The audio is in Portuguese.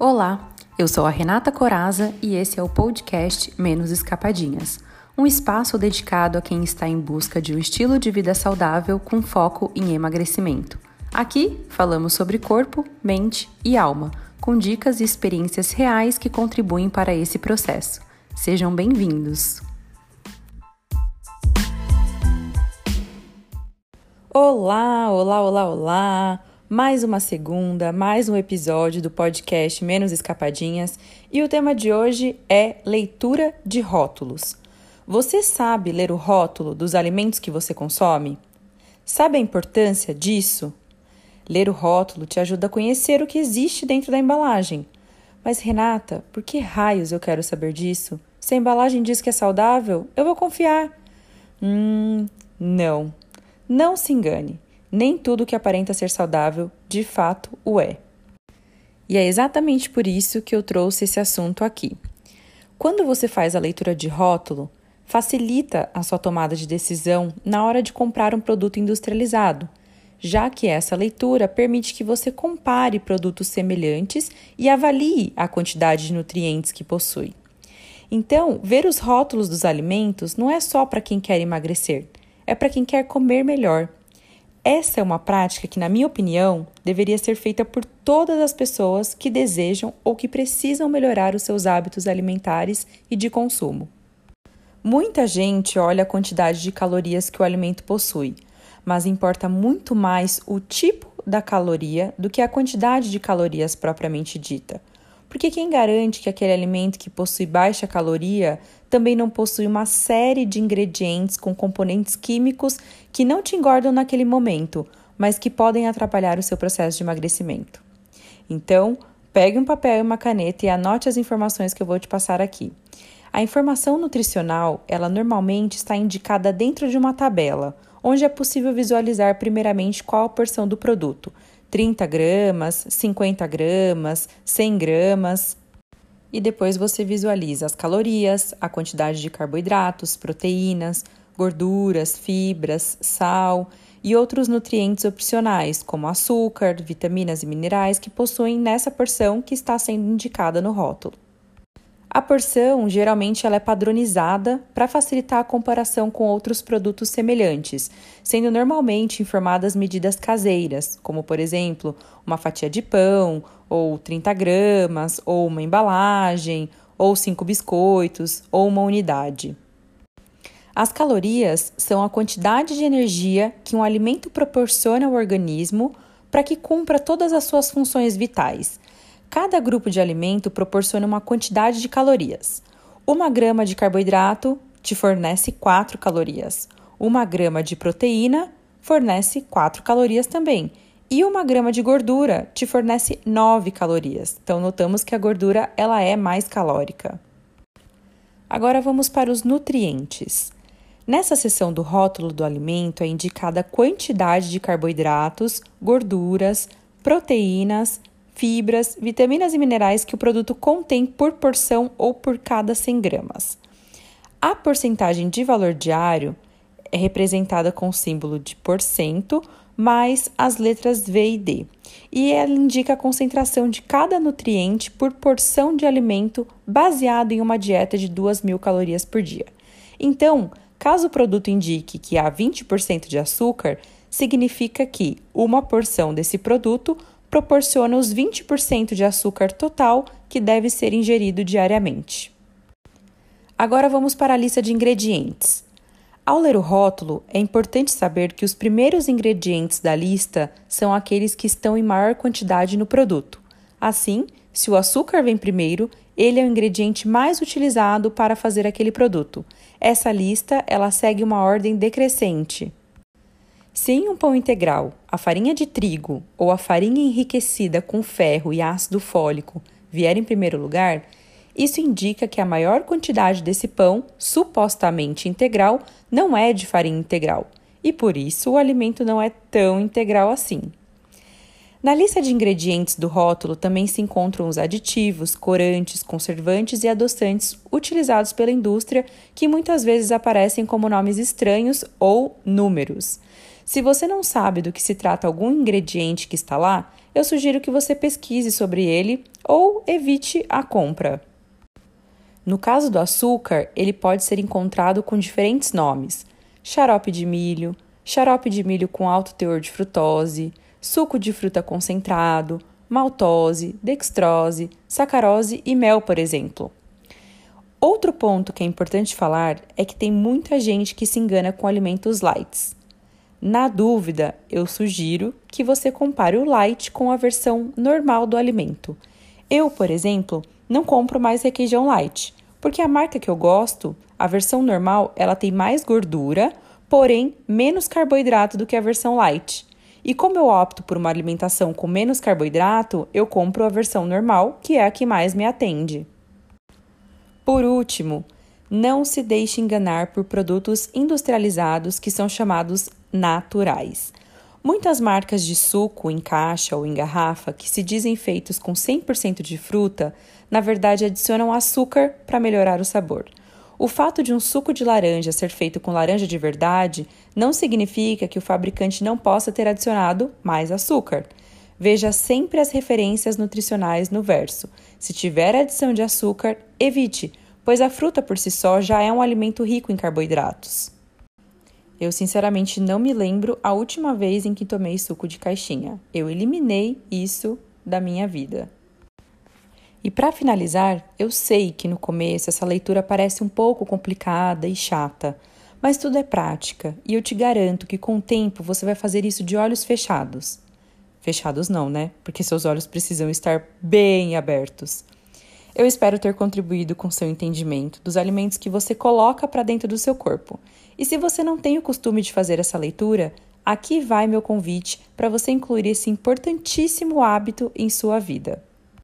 Olá, eu sou a Renata Coraza e esse é o podcast Menos Escapadinhas, um espaço dedicado a quem está em busca de um estilo de vida saudável com foco em emagrecimento. Aqui falamos sobre corpo, mente e alma, com dicas e experiências reais que contribuem para esse processo. Sejam bem-vindos! Olá, olá, olá, olá! Mais uma segunda, mais um episódio do podcast Menos Escapadinhas e o tema de hoje é leitura de rótulos. Você sabe ler o rótulo dos alimentos que você consome? Sabe a importância disso? Ler o rótulo te ajuda a conhecer o que existe dentro da embalagem. Mas, Renata, por que raios eu quero saber disso? Se a embalagem diz que é saudável, eu vou confiar. Hum, não. Não se engane. Nem tudo que aparenta ser saudável, de fato, o é. E é exatamente por isso que eu trouxe esse assunto aqui. Quando você faz a leitura de rótulo, facilita a sua tomada de decisão na hora de comprar um produto industrializado, já que essa leitura permite que você compare produtos semelhantes e avalie a quantidade de nutrientes que possui. Então, ver os rótulos dos alimentos não é só para quem quer emagrecer, é para quem quer comer melhor essa é uma prática que, na minha opinião, deveria ser feita por todas as pessoas que desejam ou que precisam melhorar os seus hábitos alimentares e de consumo. Muita gente olha a quantidade de calorias que o alimento possui, mas importa muito mais o tipo da caloria do que a quantidade de calorias propriamente dita. Porque quem garante que aquele alimento que possui baixa caloria também não possui uma série de ingredientes com componentes químicos que não te engordam naquele momento, mas que podem atrapalhar o seu processo de emagrecimento. Então, pegue um papel e uma caneta e anote as informações que eu vou te passar aqui. A informação nutricional, ela normalmente está indicada dentro de uma tabela, onde é possível visualizar primeiramente qual a porção do produto, 30 gramas, 50 gramas, 100 gramas. E depois você visualiza as calorias, a quantidade de carboidratos, proteínas, gorduras, fibras, sal e outros nutrientes opcionais, como açúcar, vitaminas e minerais que possuem nessa porção que está sendo indicada no rótulo. A porção geralmente ela é padronizada para facilitar a comparação com outros produtos semelhantes, sendo normalmente informadas medidas caseiras, como por exemplo uma fatia de pão, ou 30 gramas, ou uma embalagem, ou cinco biscoitos, ou uma unidade. As calorias são a quantidade de energia que um alimento proporciona ao organismo para que cumpra todas as suas funções vitais Cada grupo de alimento proporciona uma quantidade de calorias. Uma grama de carboidrato te fornece 4 calorias. Uma grama de proteína fornece 4 calorias também. E uma grama de gordura te fornece 9 calorias. Então notamos que a gordura ela é mais calórica. Agora vamos para os nutrientes. Nessa seção do rótulo do alimento é indicada a quantidade de carboidratos, gorduras, proteínas, fibras, vitaminas e minerais que o produto contém por porção ou por cada 100 gramas. A porcentagem de valor diário é representada com o símbolo de porcento mais as letras V e D, e ela indica a concentração de cada nutriente por porção de alimento baseado em uma dieta de 2.000 calorias por dia. Então, caso o produto indique que há 20% de açúcar, significa que uma porção desse produto proporciona os 20% de açúcar total que deve ser ingerido diariamente. Agora vamos para a lista de ingredientes. Ao ler o rótulo, é importante saber que os primeiros ingredientes da lista são aqueles que estão em maior quantidade no produto. Assim, se o açúcar vem primeiro, ele é o ingrediente mais utilizado para fazer aquele produto. Essa lista ela segue uma ordem decrescente. Se em um pão integral a farinha de trigo ou a farinha enriquecida com ferro e ácido fólico vier em primeiro lugar, isso indica que a maior quantidade desse pão, supostamente integral, não é de farinha integral e por isso o alimento não é tão integral assim. Na lista de ingredientes do rótulo também se encontram os aditivos, corantes, conservantes e adoçantes utilizados pela indústria, que muitas vezes aparecem como nomes estranhos ou números. Se você não sabe do que se trata algum ingrediente que está lá, eu sugiro que você pesquise sobre ele ou evite a compra. No caso do açúcar, ele pode ser encontrado com diferentes nomes: xarope de milho, xarope de milho com alto teor de frutose, suco de fruta concentrado, maltose, dextrose, sacarose e mel, por exemplo. Outro ponto que é importante falar é que tem muita gente que se engana com alimentos lights. Na dúvida, eu sugiro que você compare o light com a versão normal do alimento. Eu, por exemplo, não compro mais requeijão light, porque a marca que eu gosto, a versão normal, ela tem mais gordura, porém menos carboidrato do que a versão light. E como eu opto por uma alimentação com menos carboidrato, eu compro a versão normal, que é a que mais me atende. Por último, não se deixe enganar por produtos industrializados que são chamados naturais. Muitas marcas de suco em caixa ou em garrafa que se dizem feitos com 100% de fruta, na verdade adicionam açúcar para melhorar o sabor. O fato de um suco de laranja ser feito com laranja de verdade não significa que o fabricante não possa ter adicionado mais açúcar. Veja sempre as referências nutricionais no verso. Se tiver adição de açúcar, evite, pois a fruta por si só já é um alimento rico em carboidratos. Eu sinceramente não me lembro a última vez em que tomei suco de caixinha. Eu eliminei isso da minha vida. E para finalizar, eu sei que no começo essa leitura parece um pouco complicada e chata, mas tudo é prática e eu te garanto que com o tempo você vai fazer isso de olhos fechados. Fechados não, né? Porque seus olhos precisam estar bem abertos. Eu espero ter contribuído com seu entendimento dos alimentos que você coloca para dentro do seu corpo. E se você não tem o costume de fazer essa leitura, aqui vai meu convite para você incluir esse importantíssimo hábito em sua vida.